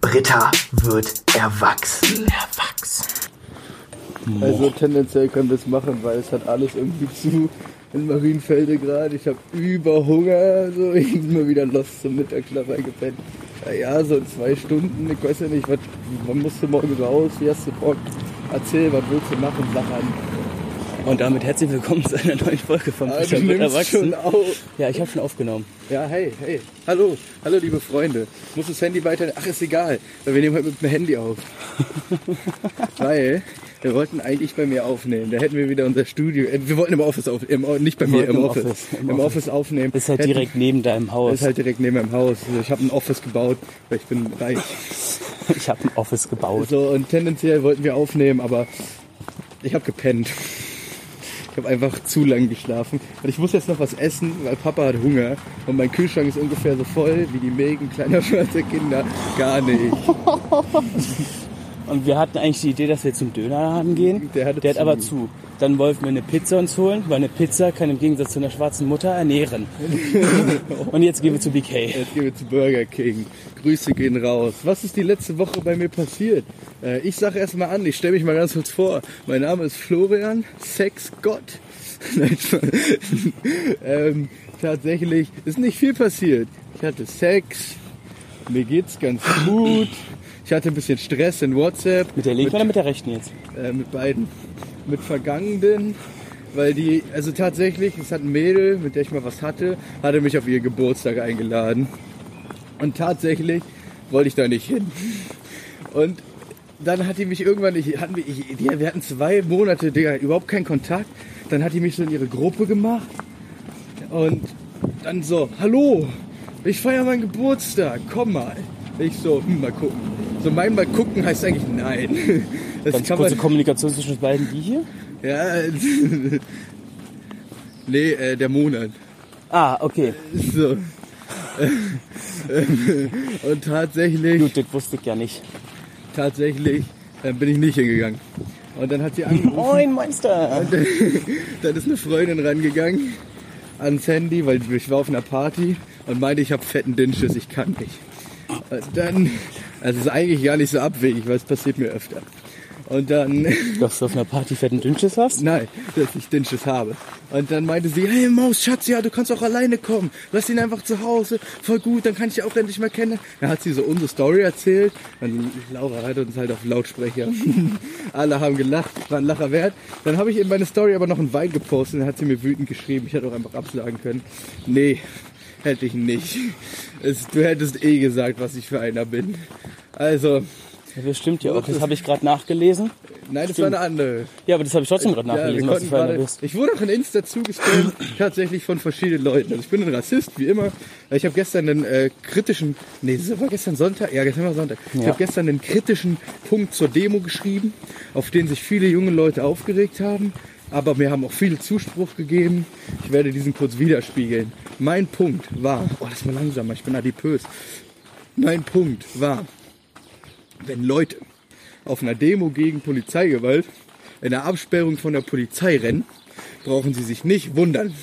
Britta wird erwachsen. Erwachsen. Also tendenziell können wir es machen, weil es hat alles irgendwie zu in Marienfelde gerade. Ich habe über So, ich bin mal wieder los zum Mittagsschlaf eingepennt. Ja, ja, so in zwei Stunden. Ich weiß ja nicht, was, wann musst du morgen raus? Wie hast du Bock? Erzähl, was willst du machen? Sag an. Und damit herzlich willkommen zu einer neuen Folge von Ah, nimmst schon auf. Ja, ich habe schon aufgenommen. Ja, hey, hey. Hallo, hallo liebe Freunde. Muss das Handy weiter. Ach, ist egal. Wir nehmen heute mit dem Handy auf. Weil wir wollten eigentlich bei mir aufnehmen. Da hätten wir wieder unser Studio. äh, Wir wollten im Office aufnehmen. Nicht bei mir, im im Office. Office, im Im Office. Office aufnehmen. Ist halt Hätten- direkt neben deinem Haus. ist halt direkt neben meinem Haus. Also Ich habe ein Office gebaut, weil ich bin reich. Ich habe ein Office gebaut. So, und tendenziell wollten wir aufnehmen, aber ich habe gepennt. Ich habe einfach zu lang geschlafen. Und ich muss jetzt noch was essen, weil Papa hat Hunger. Und mein Kühlschrank ist ungefähr so voll wie die Mägen kleiner schwarzer Kinder. Gar nicht. Und wir hatten eigentlich die Idee, dass wir zum Dönerladen gehen. Der hatte Der hat zu. aber zu. Dann wollten wir eine Pizza uns holen, weil eine Pizza kann im Gegensatz zu einer schwarzen Mutter ernähren. Und jetzt gehen wir zu BK. Jetzt gehen wir zu Burger King. Grüße gehen raus. Was ist die letzte Woche bei mir passiert? Äh, ich sage erst mal an, ich stelle mich mal ganz kurz vor. Mein Name ist Florian, Sexgott. Ähm, tatsächlich ist nicht viel passiert. Ich hatte Sex, mir geht's ganz gut. Ich hatte ein bisschen Stress in WhatsApp. Mit der linken oder mit der rechten jetzt? Äh, mit beiden. Mit Vergangenen. Weil die, also tatsächlich, es hat ein Mädel, mit der ich mal was hatte, hatte mich auf ihr Geburtstag eingeladen. Und tatsächlich wollte ich da nicht hin. Und dann hat die mich irgendwann, ich, hatten wir, ich, die, wir hatten zwei Monate, Digga, überhaupt keinen Kontakt. Dann hat die mich so in ihre Gruppe gemacht. Und dann so, hallo, ich feiere meinen Geburtstag, komm mal. Ich so, hm, mal gucken. So, mein mal gucken heißt eigentlich nein. Das Ganz kann kurze man, Kommunikation zwischen beiden. Die hier? ja, nee, äh, der Monat. Ah, okay. So. Und tatsächlich, Gut, das wusste ich ja nicht. tatsächlich äh, bin ich nicht hingegangen. Und dann hat sie angerufen. Moin, Monster! dann ist eine Freundin rangegangen ans Handy, weil ich war auf einer Party und meinte, ich habe fetten Dünnschiss, ich kann nicht. Und dann, also es ist eigentlich gar nicht so abwegig, weil es passiert mir öfter. Und dann, Dass du auf einer Party fetten Dünnschiss hast? nein, dass ich Dünnschiss habe. Und dann meinte sie, hey Maus, Schatz, ja, du kannst auch alleine kommen. Lass ihn einfach zu Hause, voll gut, dann kann ich auch endlich mal kennen. Dann hat sie so unsere Story erzählt. Und Laura hat uns halt auf Lautsprecher. Alle haben gelacht, war ein Lacher wert. Dann habe ich in meine Story aber noch einen Wein gepostet. Dann hat sie mir wütend geschrieben. Ich hätte auch einfach absagen können. Nee, hätte ich nicht. Es, du hättest eh gesagt, was ich für einer bin. Also, Ja, das stimmt ja auch. Das habe ich gerade nachgelesen. nein, das war eine andere. Ja, aber das habe ich trotzdem gerade Ja, nachgelesen, was für einer gerade, bist. ich wurde auch in Insta zugespammt, tatsächlich von verschiedenen Leuten. Also ich bin ein Rassist, wie immer. Ich habe gestern einen äh, kritischen, nee, das war gestern Sonntag, ja, gestern war Sonntag. Ich Ja. habe gestern einen kritischen Punkt zur Demo geschrieben, auf den sich viele junge Leute aufgeregt haben. Aber mir haben auch viele Zuspruch gegeben. Ich werde diesen kurz widerspiegeln. Mein Punkt war, oh, das ist mal langsamer, ich bin adipös. Mein Punkt war, wenn Leute auf einer Demo gegen Polizeigewalt in der Absperrung von der Polizei rennen, brauchen sie sich nicht wundern,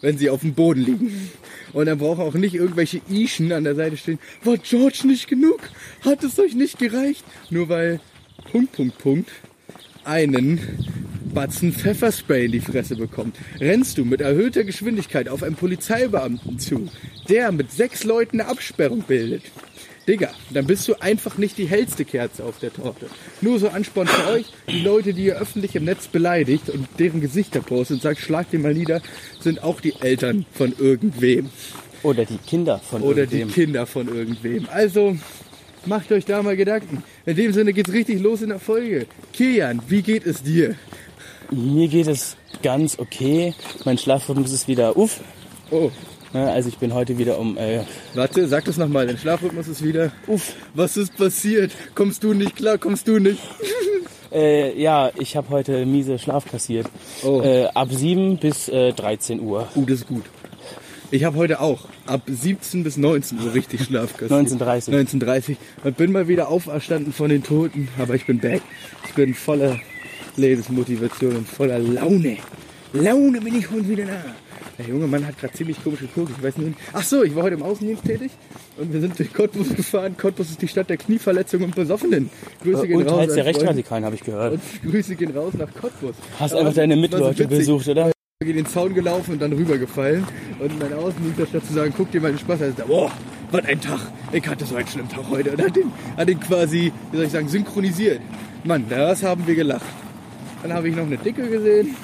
wenn sie auf dem Boden liegen. Und dann brauchen auch nicht irgendwelche Ischen an der Seite stehen. War George nicht genug? Hat es euch nicht gereicht? Nur weil Punkt, Punkt, Punkt einen Batzen Pfefferspray in die Fresse bekommt. Rennst du mit erhöhter Geschwindigkeit auf einen Polizeibeamten zu, der mit sechs Leuten eine Absperrung bildet. Digga, dann bist du einfach nicht die hellste Kerze auf der Torte. Nur so Ansporn für euch, die Leute, die ihr öffentlich im Netz beleidigt und deren Gesichter postet und sagt, schlag den mal nieder, sind auch die Eltern von irgendwem. Oder die Kinder von Oder die irgendwem. Kinder von irgendwem. Also, macht euch da mal Gedanken. In dem Sinne geht's richtig los in der Folge. Kilian, wie geht es dir? Mir geht es ganz okay. Mein Schlafrhythmus ist wieder uff. Oh, Also ich bin heute wieder um äh, warte, sag das nochmal. Dein Schlafrhythmus ist wieder. uff. Was ist passiert? Kommst du nicht klar? Kommst du nicht? Äh, ja, ich habe heute miese Schlaf kassiert. Oh. Äh, ab 7 bis äh, 13 Uhr. Uh, das ist gut. Ich habe heute auch ab 17 bis 19 Uhr richtig Schlaf kassiert. 19:30. 19.30 und bin mal wieder auferstanden von den Toten, aber ich bin back. Ich bin voller Lebensmotivation und voller Laune. Laune bin ich heute wieder da. Der junge Mann hat gerade ziemlich komisch geguckt. Ich weiß nicht. Ach so, ich war heute im Außendienst tätig und wir sind durch Cottbus gefahren. Cottbus ist die Stadt der Knieverletzungen und Besoffenen. Grüße gehen Und raus. teils der. Rechtsradikalen, habe ich gehört. Und Grüße gehen raus nach Cottbus. Hast einfach deine so Mitleute witzig. besucht, oder? Ich bin den Zaun gelaufen und dann rübergefallen. Und mein Außendienster statt zu sagen, guck dir mal den Spaß an, sagt, boah, was ein Tag. Ich hatte so einen schlimmen Tag heute. Und hat den, hat den quasi, wie soll ich sagen, synchronisiert. Mann, das haben wir gelacht. Dann habe ich noch eine Dicke gesehen.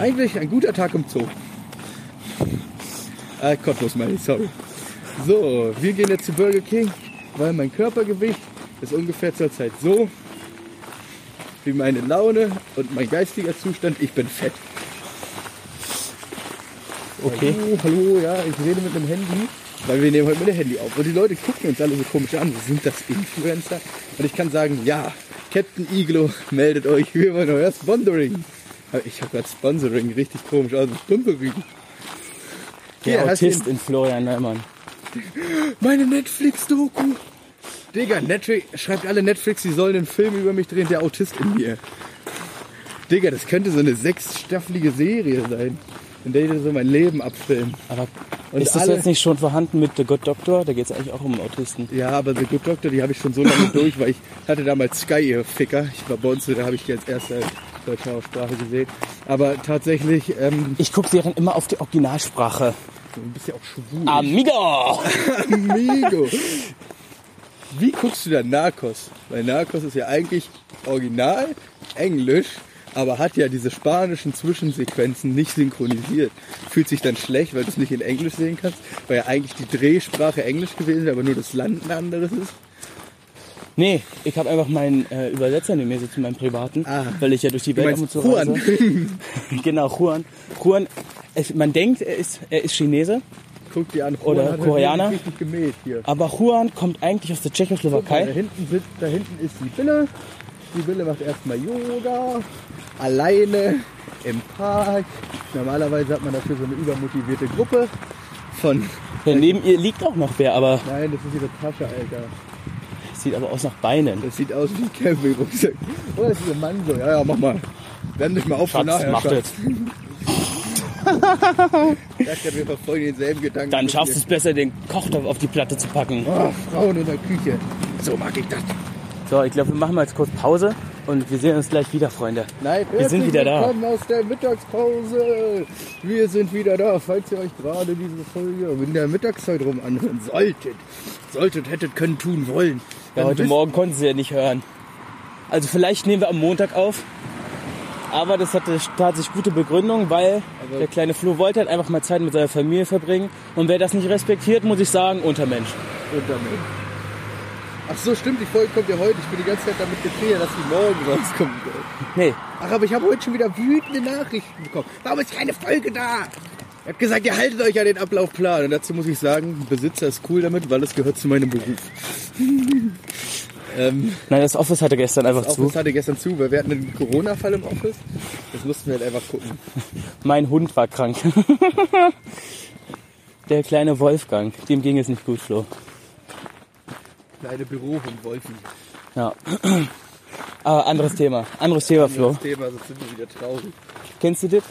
Eigentlich ein guter Tag im Zoo. Äh, Cottbus meine ich, sorry. So, wir gehen jetzt zu Burger King, weil mein Körpergewicht ist ungefähr zurzeit so wie meine Laune und mein geistiger Zustand. Ich bin fett. Okay. Hallo, hallo, ja, ich rede mit einem Handy, weil wir nehmen heute mit dem Handy auf. Und die Leute gucken uns alle so komisch an. Sind das Influencer? Und ich kann sagen, ja, Captain Iglo meldet euch, wir wollen euer Sponsoring. Ich habe gerade Sponsoring, richtig komisch. Also Sponsoring. Der Hier, Autist in Florian Neumann. Meine Netflix-Doku. Digga, Netflix, schreibt alle Netflix, sie sollen einen Film über mich drehen, der Autist in mir. Digga, das könnte so eine sechsstaffelige Serie sein, in der die so mein Leben abfilmen. Aber Und ist das alle- jetzt nicht schon vorhanden mit The Good Doctor? Da geht es eigentlich auch um Autisten. Ja, aber The Good Doctor, die habe ich schon so lange durch, weil ich hatte damals Sky, ihr Ficker. Ich war uns, da habe ich die als erste deutsche Aussprache gesehen. Aber tatsächlich, ähm, Ich gucke Serien immer auf die Originalsprache. du bist ja auch schwul. Amigo! Amigo. Wie guckst du da Narcos? Weil Narcos ist ja eigentlich original Englisch, aber hat ja diese spanischen Zwischensequenzen nicht synchronisiert. Fühlt sich dann schlecht, weil du es nicht in Englisch sehen kannst, weil ja eigentlich die Drehsprache Englisch gewesen wäre, aber nur das Land ein anderes ist. Nee, ich habe einfach meinen äh, Übersetzer neben mir sitzen, meinen privaten, Ah. weil ich ja durch die Welt ab und zu Juan. reise. genau, Juan. Juan, es, man denkt, er ist, er ist Chinese, Guck dir an, Oder Juan hat Koreaner. aber Juan kommt eigentlich aus der Guck mal, da Tschechoslowakei. hinten, sitzt, da hinten ist die Bille. Die Bille macht erstmal Yoga. Alleine im Park. Normalerweise hat man dafür so eine übermotivierte Gruppe von. Ja, neben ihr liegt auch noch wer, aber Nein, das ist ihre Tasche, Alter. Sieht aber aus nach Beinen. Das sieht aus wie ein Campingrucksack. Oder ist dieser Mann so? Ja, ja, mach mal. Werden nicht mal auf Schatz, nachher. macht Schatz. Ich dachte, wir verfolgen denselben Gedanken. Dann schaffst du es besser, den Kochtopf auf die Platte zu packen. Oh, Frauen in der Küche. So mag ich das. So, ich glaube, wir machen mal jetzt kurz Pause und wir sehen uns gleich wieder, Freunde. Nein, Wir sind wieder da. willkommen aus der Mittagspause. Wir sind wieder da, falls ihr euch gerade diese Folge in der Mittagszeit rum anhören solltet. Solltet, hättet, können, tun, wollen. Ja, heute Morgen konnten sie ja nicht hören. Also vielleicht nehmen wir am Montag auf. Aber das hatte tatsächlich gute Begründung, weil Aber- der kleine Flo wollte halt einfach mal Zeit mit seiner Familie verbringen. Und wer das nicht respektiert, muss ich sagen, Untermensch. Damit. Ach so, stimmt, die Folge kommt ja heute. Ich bin die ganze Zeit damit getriggert, dass sie morgen rauskommen soll. Nee, Ach, aber ich habe heute schon wieder wütende Nachrichten bekommen. Warum ist keine Folge da? Er hat gesagt, ihr haltet euch an den Ablaufplan. Und dazu muss ich sagen, Besitzer ist cool damit, weil es gehört zu meinem Beruf. Ähm, nein, das Office hatte gestern einfach das zu. Office hatte gestern zu, weil wir hatten einen Corona-Fall im Office. Das mussten wir halt einfach gucken. Mein Hund war krank. der kleine Wolfgang, dem ging es nicht gut, Flo. Kleine Bürohund Wolfi. Ja. Aber anderes Thema. Anderes Thema, Flo. Das Thema, sonst sind wir wieder traurig. Kennst du das?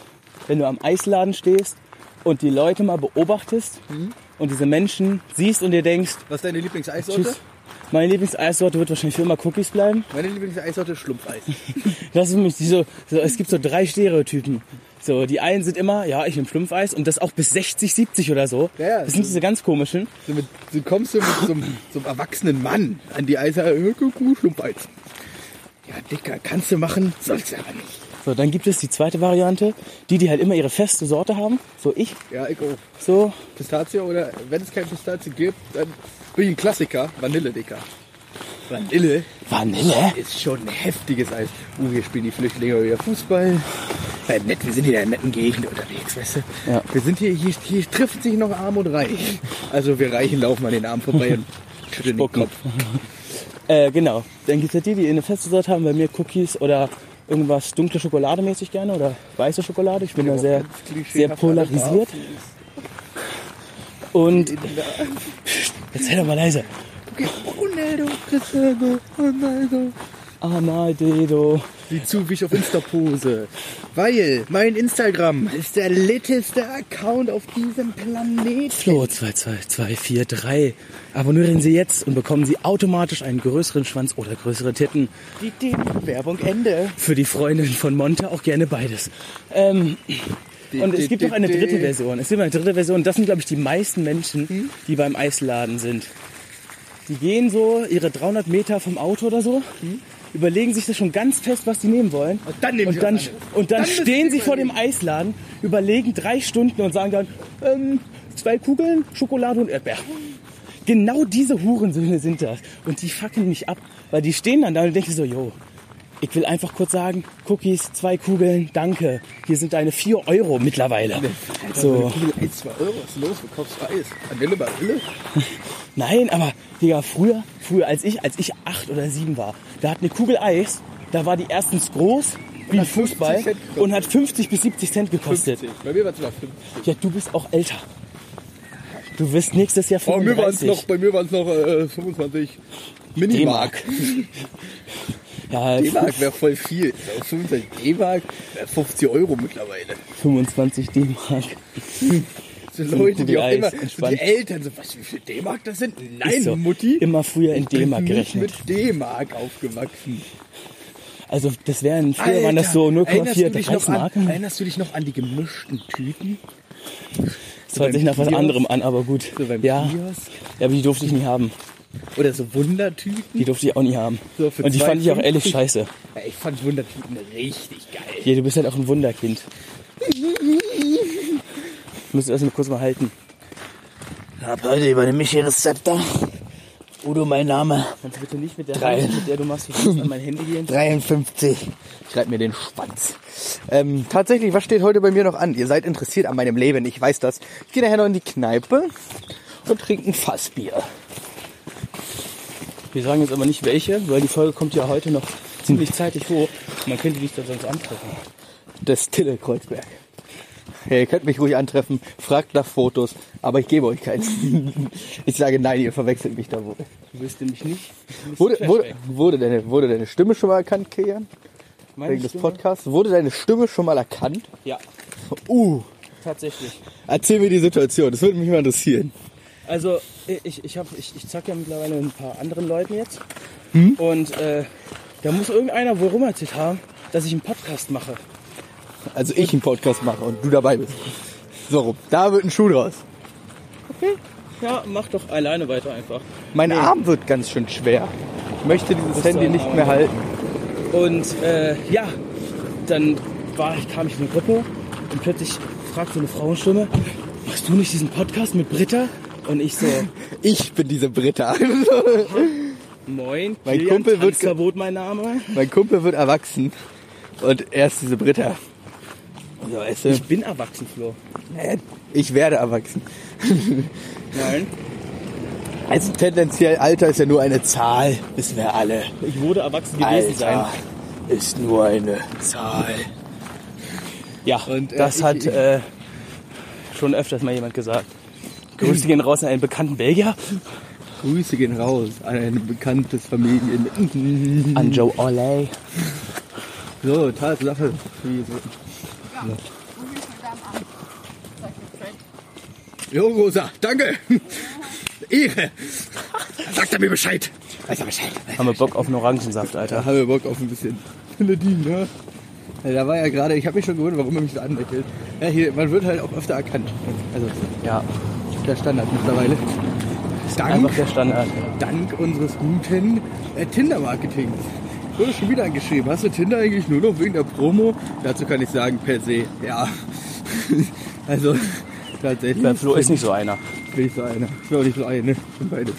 Wenn du am Eisladen stehst und die Leute mal beobachtest Mhm. und diese Menschen siehst und dir denkst, Was ist deine Lieblingseissorte? tschüss, meine Lieblingseissorte wird wahrscheinlich für immer Cookies bleiben. Meine Lieblingseissorte ist Schlumpfeis. Das ist nämlich so, so, es gibt so drei Stereotypen. So, die einen sind immer, ja, ich nehme Schlumpfeis und das auch bis 60, 70 oder so. Ja, ja, das sind so- diese ganz komischen. So, mit, so kommst du mit so einem, so einem erwachsenen Mann an die Eishalle, Schlumpfeis. Ja, Dicker, kannst du machen, sollst du aber nicht. So, dann gibt es die zweite Variante, die, die halt immer ihre feste Sorte haben. So ich, Ja, ich auch. so, Pistazie oder wenn es kein Pistazie gibt, dann bin ich ein Klassiker. Vanille, Dicker. Vanille Vanille. ist schon ein heftiges Eis. Uh, hier spielen die Flüchtlinge wieder Fußball. Ja, nett, wir sind hier in einer netten Gegend unterwegs, weißt du? Ja. Wir sind hier, hier, hier trifft sich noch Arm und Reich. Also wir Reichen laufen an den Arm vorbei und schütteln den. Kopf. Äh, genau. Dann gibt es die, die eine feste Sorte haben. Bei mir Cookies oder irgendwas dunkle Schokolade mäßig gerne oder weiße Schokolade. Ich bin da sehr, sehr polarisiert. Und jetzt sei doch mal leise. Okay, Ronaldo, Cristiano Ronaldo. Amaldedo. Sieh zu, wie ich auf Insta pose. Weil mein Instagram ist der litteste Account auf diesem Planeten. Flo 22243. Abonnieren Sie jetzt und bekommen Sie automatisch einen größeren Schwanz oder größere Titten. Die, die Werbung Ende. Für die Freundin von Monte auch gerne beides. Ähm, und es gibt noch eine dritte Version. Es gibt eine dritte Version. Das sind, glaube ich, die meisten Menschen, die beim Eisladen sind. Die gehen so ihre 300 Meter vom Auto oder so, überlegen sich das schon ganz fest, was sie nehmen wollen. Und dann und dann, und dann, Dann stehen sie vor dem. Eisladen, überlegen drei Stunden und sagen dann, ähm, zwei Kugeln, Schokolade und Erdbeer. Genau diese Hurensöhne sind das. Und die fucken mich ab, weil die stehen dann da und denken so, yo, ich will einfach kurz sagen, Cookies, zwei Kugeln, danke. Hier sind deine vier Euro mittlerweile. So. Kugel 1, 2 Euro, was ist los? Du kaufst Eis. Vanille, Vanille? Nein, aber Digga, früher, früher als ich, als ich acht oder sieben war, da hat eine Kugel Eis, da war die erstens groß wie ein hat 50 Fußball und hat 50 bis 70 Cent gekostet. 50. Bei mir war es sogar 50. Ja, du bist auch älter. Du wirst nächstes Jahr Bei mir waren es 35. noch, bei mir waren's noch äh, 25 Minimark. Ja, D-Mark wäre voll viel. Also 25 D-Mark wäre 50 Euro mittlerweile. 25 D-Mark. So Leute, die auch immer, so die Eltern, so, was, wie viel D-Mark das sind? Nein, so. Mutti. Immer früher in ich bin D-Mark gerechnet. mit D-Mark aufgewachsen. Also das wären, früher waren das so erinnerst du 0,4 dich noch Mark. an, Erinnerst du dich noch an die gemischten Tüten? Das hört sich nach was anderem an, aber gut. So beim Ja, Kiosk? ja, aber die durfte ich nie haben. Oder so Wundertüten? Die durfte ich auch nie haben. So, Und die fand ich auch ehrlich 2,50. scheiße. Ja, ich fand Wundertüten richtig geil. Ja, du bist halt auch ein Wunderkind. Müssen wir das mal kurz mal halten. Hab heute über den Michi-Rezeptor. Udo, mein Name. Kannst du bitte nicht mit der Drei. Hand, mit der du machst, wie an mein Handy gehen? 53. Schreib mir den Schwanz. Ähm, tatsächlich, was steht heute bei mir noch an? Ihr seid interessiert an meinem Leben, ich weiß das. Ich gehe nachher noch in die Kneipe und trinke ein Fassbier. Wir sagen jetzt aber nicht welche, weil die Folge kommt ja heute noch ziemlich zeitig hoch. Man könnte dich da sonst antreffen. Das Tille Kreuzberg. Ja, ihr könnt mich ruhig antreffen, fragt nach Fotos, aber ich gebe euch keins. Ich sage nein, ihr verwechselt mich da wohl. Du wirst nämlich nicht. Wurde, wurde, wurde, deine, wurde deine Stimme schon mal erkannt, Kilian? Meine Wegen des Stimme? Podcasts? Wurde deine Stimme schon mal erkannt? Ja, Uh, tatsächlich. erzähl mir die Situation, das würde mich mal interessieren. Also ich, ich, hab, ich, ich zack ja mittlerweile mit ein paar anderen Leuten jetzt. Hm? Und äh, da muss irgendeiner wohl rum erzählt haben, dass ich einen Podcast mache. Also ich einen Podcast mache und du dabei bist. So rum. Da wird ein Schuh draus. Ja, mach doch alleine weiter einfach. Mein Arm wird ganz schön schwer. Ich möchte dieses Handy nicht mehr halten. Und äh, ja, dann war, kam ich in eine Gruppe und plötzlich fragt so eine Frauenstimme, machst du nicht diesen Podcast mit Britta? Und ich so, Ich bin diese Britta. moin, Mein Kilian Kumpel wird Tanzverbot mein Name. mein Kumpel wird erwachsen und er ist diese Britta. So, weißt du, Ich bin erwachsen, Flo. ich werde erwachsen. Nein, Also tendenziell Alter ist ja nur eine Zahl, wissen wir alle. ich wurde erwachsen gewesen sein. Alter ist nur eine Zahl. Ja, Und, äh, das ich- hat äh, schon öfters mal jemand gesagt. Grüße gehen raus an einen bekannten Belgier. Grüße gehen raus an ein bekanntes Familien. An Joe Olay. So, Tatsache. Jo, Rosa, danke. Ehre. Sagt er mir Bescheid. Weiß er Bescheid. Haben wir Bock auf einen Orangensaft, Alter. haben wir Bock auf ein bisschen Melodie, ne? Ja, da war ja gerade, ich habe mich schon gewundert, warum er mich so anlächelt. Ja, hier, man wird halt auch öfter erkannt. Also, Ja, der Standard mittlerweile. Dank, einfach der Standard. dank unseres guten äh, Tinder-Marketings. Wurde schon wieder angeschrieben. Hast du Tinder eigentlich nur noch wegen der Promo? Dazu kann ich sagen, per se, ja. also, tatsächlich. Der Flo ist nicht so einer. bin ich so einer. Ich bin auch nicht so eine. Ich bin beide.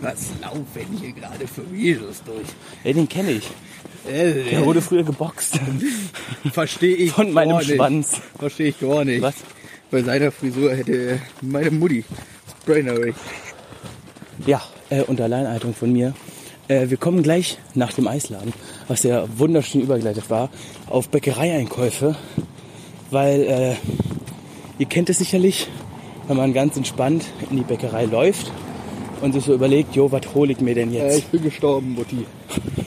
Was laufen hier gerade für Videos durch? Ey, den kenne ich. Äh, Der wurde früher geboxt. Verstehe ich Von meinem. Schwanz. Verstehe ich gar nicht. Was? Bei seiner Frisur hätte meine Mutti Brainary. Ja, äh, unter Alleinhaltung von mir. Äh, wir kommen gleich nach dem Eisladen, was ja wunderschön übergeleitet war, auf Bäckereieinkäufe, weil äh, ihr kennt es sicherlich, wenn man ganz entspannt in die Bäckerei läuft und sich so überlegt, jo, was hole ich mir denn Äh, jetzt? ich bin gestorben, Mutti.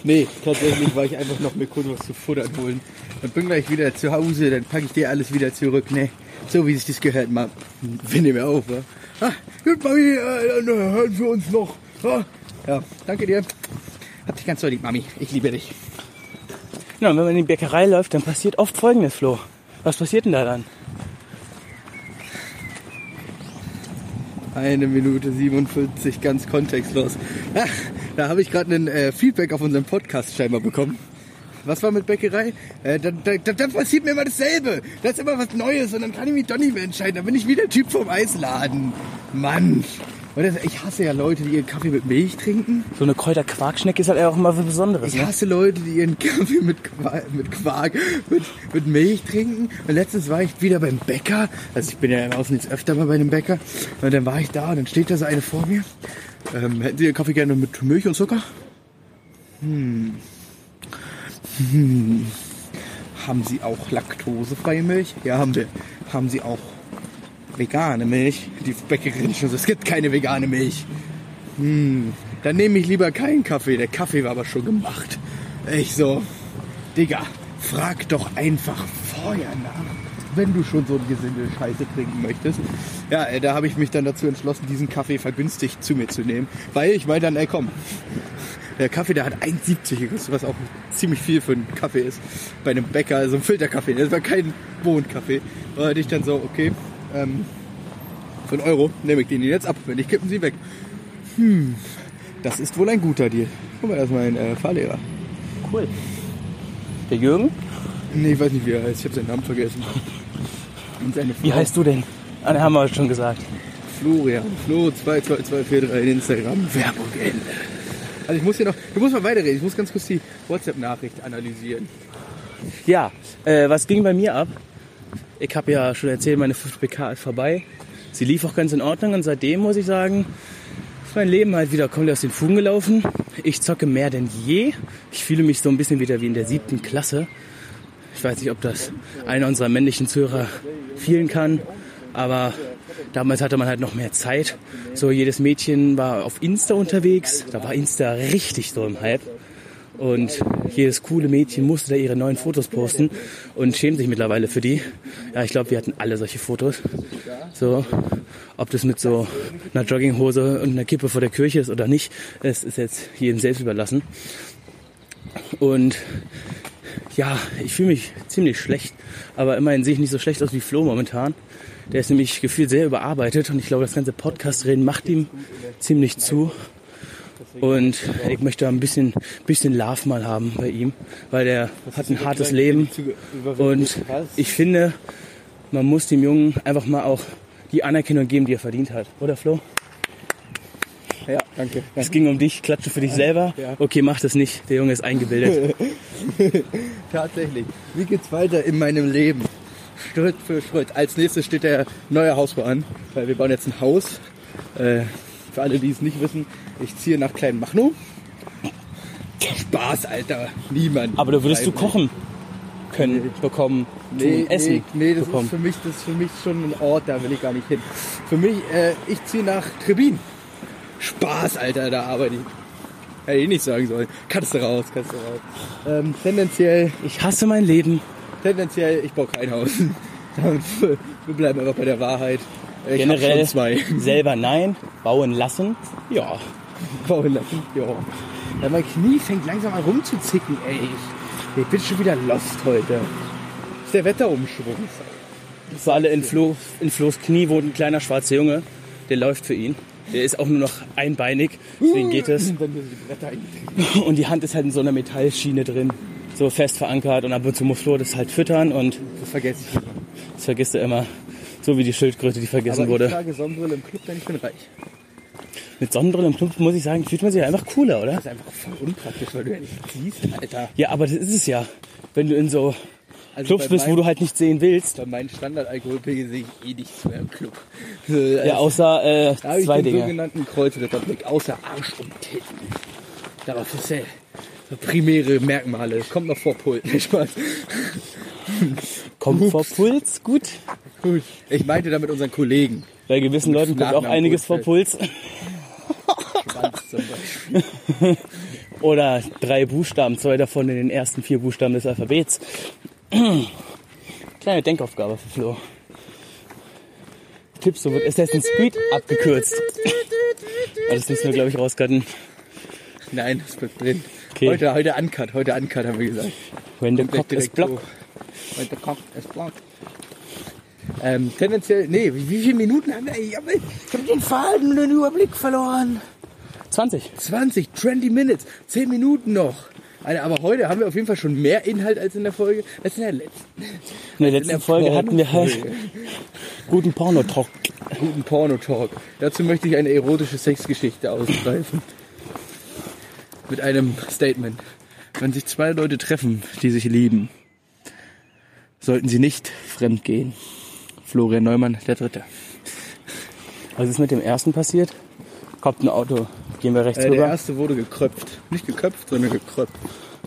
Nee, tatsächlich war ich einfach noch mir kurz was zu futtern holen. Und bin gleich wieder zu Hause, dann packe ich dir alles wieder zurück. Nee, so wie sich das gehört, mal. Wir nehmen auf, wa? Ah, gut, Mami, äh, dann hören wir uns noch. Ah, ja, danke dir. Hab dich ganz so lieb, Mami. Ich liebe dich. Ja, und wenn man in die Bäckerei läuft, dann passiert oft folgendes, Flo. Was passiert denn da dann? Eine Minute 47, ganz kontextlos. Ach, da habe ich gerade ein äh, Feedback auf unserem Podcast scheinbar bekommen. Was war mit Bäckerei? Äh, dann, dann, dann passiert mir immer dasselbe. Das ist immer was Neues und dann kann ich mich doch nicht mehr entscheiden. Dann bin ich wieder Typ vom Eisladen. Mann. Das, ich hasse ja Leute, die ihren Kaffee mit Milch trinken. So eine Kräuter-Quarkschnecke ist halt auch immer was Besonderes. Ich Ne? hasse Leute, die ihren Kaffee mit Quark, mit, Quark mit, mit Milch trinken. Und letztens war ich wieder beim Bäcker. Also ich bin ja im Außendienst öfter mal bei einem Bäcker. Und dann war ich da und dann steht da so eine vor mir. Ähm, hätten Sie Ihren Kaffee gerne mit Milch und Zucker? Hm. Hm. Haben Sie auch laktosefreie Milch? Ja, haben wir. Haben Sie auch vegane Milch? Die Bäckerin schon so, es gibt keine vegane Milch. Hm, dann nehme ich lieber keinen Kaffee. Der Kaffee war aber schon gemacht. Ich so, Digga, frag doch einfach vorher nach, wenn du schon so ein Gesindel Scheiße trinken möchtest. Ja, äh, da habe ich mich dann dazu entschlossen, diesen Kaffee vergünstigt zu mir zu nehmen. Weil ich meine dann, ey komm, der Kaffee, der hat 1,70 gekostet, was auch ziemlich viel für einen Kaffee ist. Bei einem Bäcker, also ein Filterkaffee. Das war kein Bohnenkaffee. Da hatte ich dann so, okay, ähm, für einen Euro nehme ich den jetzt ab. Wenn nicht, kippen sie weg. Hm, das ist wohl ein guter Deal. Guck mal, das ist mein äh, Fahrlehrer. Cool. Der Jürgen? Nee, ich weiß nicht, wie er heißt. Ich habe seinen Namen vergessen. Wie heißt du denn? Ah, den haben wir schon gesagt. Florian. Flo 22243 in Instagram. Werbung Ende. Also ich muss hier noch, du musst mal weiterreden. Ich muss ganz kurz die WhatsApp-Nachricht analysieren. Ja, äh, was ging bei mir ab? Ich habe ja schon erzählt, meine 5PK ist vorbei. Sie lief auch ganz in Ordnung und seitdem muss ich sagen, ist mein Leben halt wieder komplett aus den Fugen gelaufen. Ich zocke mehr denn je. Ich fühle mich so ein bisschen wieder wie in der siebten Klasse. Ich weiß nicht, ob das einer unserer männlichen Zuhörer vielen kann, aber damals hatte man halt noch mehr Zeit. So jedes Mädchen war auf Insta unterwegs. Da war Insta richtig so im Hype. Und jedes coole Mädchen musste da ihre neuen Fotos posten und schämt sich mittlerweile für die. Ja, ich glaube, wir hatten alle solche Fotos. So, ob das mit so einer Jogginghose und einer Kippe vor der Kirche ist oder nicht, es ist jetzt jedem selbst überlassen. Und ja, ich fühle mich ziemlich schlecht, aber immerhin sehe ich nicht so schlecht aus wie Flo momentan. Der ist nämlich gefühlt sehr überarbeitet und ich glaube, das ganze Podcast-Reden macht ihm ziemlich zu. Und ich möchte ein bisschen, bisschen Love mal haben bei ihm, weil der hat ein hartes Leben. Und ich finde, man muss dem Jungen einfach mal auch die Anerkennung geben, die er verdient hat. Oder Flo? Ja, danke. Es ging um dich, klatsche für dich selber. Ja. Okay, mach das nicht. Der Junge ist eingebildet. Tatsächlich. Wie geht's weiter in meinem Leben? Schritt für Schritt. Als nächstes steht der neue Hausbau an, weil wir bauen jetzt ein Haus. Äh, für alle, die es nicht wissen, ich ziehe nach Kleinmachnow. Spaß, Alter. Niemand. Aber da würdest du kochen können, bekommen, Nee, tun, essen nee, nee das, ist für mich, das ist für mich schon ein Ort, da will ich gar nicht hin. Für mich, äh, ich ziehe nach Trebin. Spaß, Alter, da arbeite ich. Hätte ich nicht sagen sollen. Kannst du raus, kannst du raus. Ähm, tendenziell, Ich hasse mein Leben. tendenziell, ich baue kein Haus. Wir bleiben einfach bei der Wahrheit. Ich Generell selber nein, bauen lassen. Ja. Ja. ja. Mein Knie fängt langsam an rumzuzicken, ey. Ich, ich bin schon wieder lost heute. Ist der Wetterumschwung. Für alle in, Flo, in Flo's Knie wohnt ein kleiner schwarzer Junge. Der läuft für ihn. Der ist auch nur noch einbeinig, deswegen geht es. Und die Hand ist halt in so einer Metallschiene drin, so fest verankert. Und ab und zu muss Flo das halt füttern und Das vergesse ich immer. das vergisst er immer. So wie die Schildkröte, die vergessen Aber ich wurde. trage Sonnenbrille im Club, denn ich bin reich. Mit Sonnenbrille im Club, muss ich sagen, fühlt man sich einfach cooler, oder? Das ist einfach voll unpraktisch, weil du ja nicht siehst, Alter. Ja, aber das ist es ja. Wenn du in so Also Clubs bist, wo meinem- du halt nicht sehen willst. Bei meinen Standardalkoholpegel sehe ich eh nichts mehr im Club. Ja, außer äh, da habe ich zwei den Dinge. sogenannten Kreuzritterblick, außer Arsch und Titten. Darauf ist er. So primäre Merkmale. Kommt noch vor Pult. Nee, Spaß. Kommt vor Puls, gut. Gut. Ich meinte damit unseren Kollegen. Bei gewissen Leuten kommt auch einiges vor Puls. Oder drei Buchstaben, zwei davon in den ersten vier Buchstaben des Alphabets. Kleine Denkaufgabe für Flo. Tipps, so wird Assassin's Creed abgekürzt. Aber das müssen wir, glaube ich, rauscutten. Nein, das bleibt drin. Okay. Heute, heute Uncut, heute Uncut haben wir gesagt. When the Kommt cock is blocked. so. Heute Cock ist block. Ähm, tendenziell, nee, wie, wie viele Minuten haben wir eigentlich? Ich habe hab den Faden und den Überblick verloren. 20. 20, 20 Minutes, 10 Minuten noch. Alter, aber heute haben wir auf jeden Fall schon mehr Inhalt als in der Folge. Als in der letzten. In der letzten der Folge hatten wir halt guten Pornotalk. guten Porno-Talk. Dazu möchte ich eine erotische Sexgeschichte ausgreifen. Mit einem Statement. Wenn sich zwei Leute treffen, die sich lieben, sollten sie nicht fremd gehen. Florian Neumann, der Dritte. Was ist mit dem ersten passiert? Kommt ein Auto. Gehen wir rechts Äh, der rüber. erste wurde gekröpft. Nicht geköpft, sondern gekröpft.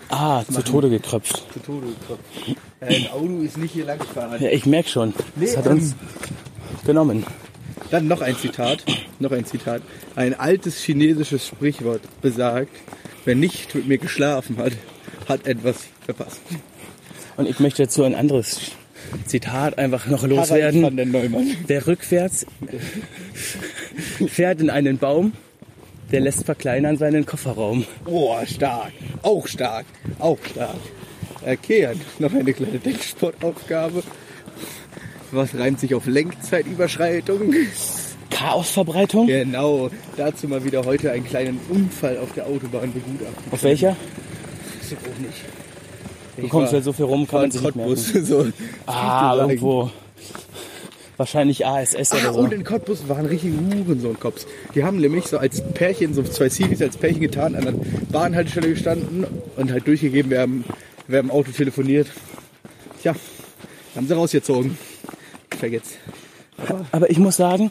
Ah, zu Tode gekröpft. Zu Tode gekröpft. Äh, ein Auto ist nicht hier lang gefahren. Ja, ich merk schon. Das hat uns genommen. Dann noch ein Zitat. Noch ein Zitat. Ein altes chinesisches Sprichwort besagt, wer nicht mit mir geschlafen hat, hat etwas verpasst. Und ich möchte dazu ein anderes Zitat einfach noch loswerden. Wer rückwärts fährt in einen Baum, der lässt verkleinern seinen Kofferraum. Oh, stark. Auch stark. Auch stark. Okay, hat noch eine kleine Denksportaufgabe. Was reimt sich auf Lenkzeitüberschreitung? Chaosverbreitung? Genau. Dazu mal wieder heute einen kleinen Unfall auf der Autobahn begutachtet. Auf welcher? Weiß ich auch nicht. Du kommst war- ja so viel rum, kann man sich nicht merken. Cottbus. So. Ah, irgendwo. Wahrscheinlich ASS Ah, oder so. und in Cottbus waren richtige Hurensohn-Cops. Die haben nämlich so als Pärchen, so zwei Civis als Pärchen getan, an der Bahnhaltestelle gestanden und halt durchgegeben, wer im, wer im Auto telefoniert. Tja, haben sie rausgezogen. Vergesst. Aber ich muss sagen,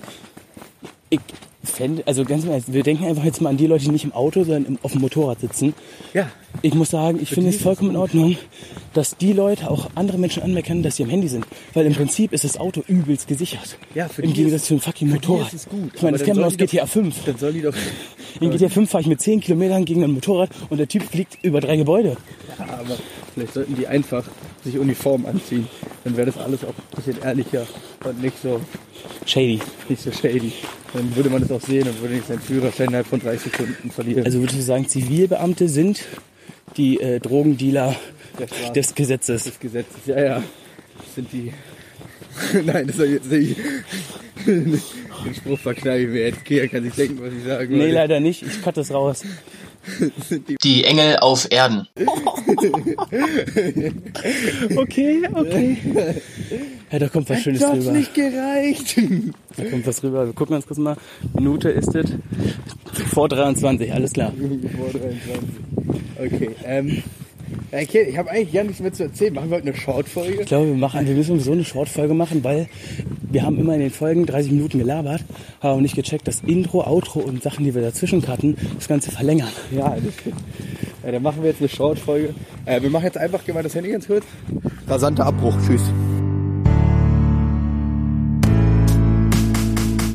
ich fände, also ganz ehrlich, wir denken einfach jetzt mal an die Leute, die nicht im Auto, sondern im, auf dem Motorrad sitzen. Ja, Ich muss sagen, ich finde es vollkommen in Ordnung, dass die Leute auch andere Menschen anmerken, dass sie am Handy sind. Weil im Prinzip ist das Auto übelst gesichert. Ja, für Im Gegensatz zu einem fucking Motorrad. ist gut. Ich meine, das kennen wir aus GTA 5. dann sollen die doch. In GTA 5 fahre ich mit 10 Kilometern gegen ein Motorrad und der Typ fliegt über drei Gebäude. Aber vielleicht sollten die einfach sich Uniform anziehen. Dann wäre das alles auch ein bisschen ehrlicher und nicht so, Shady. nicht so shady. Dann würde man das auch sehen und würde nicht seinen Führerschein innerhalb von drei Sekunden verlieren. Also würdest du sagen, Zivilbeamte sind die äh, Drogendealer des Gesetzes. des Gesetzes. Ja, ja. Das sind die. Nein, das soll jetzt nicht. Den Spruch verkneife ich mir jetzt. Kia kann sich denken, was ich sagen Nee, wollte. leider nicht. Ich cut das raus. Die Engel auf Erden. Okay, okay. Ja, da kommt was Schönes Das drüber. nicht gereicht. Da kommt was rüber. Wir gucken uns kurz mal. Minute ist es. Vor 23, alles klar. Vor 23. Okay, ähm. Okay, ich habe eigentlich gar nichts mehr zu erzählen. Machen wir heute eine Short-Folge? Ich glaube, wir, machen, wir müssen so eine Short-Folge machen, weil wir haben immer in den Folgen 30 Minuten gelabert, haben aber nicht gecheckt, dass Intro, Outro und Sachen, die wir dazwischen cutten, das Ganze verlängern. Ja, das stimmt. Ja, dann machen wir jetzt eine Short-Folge. Äh, wir machen jetzt einfach, geh mal das Handy ganz kurz. Rasanter Abbruch. Tschüss.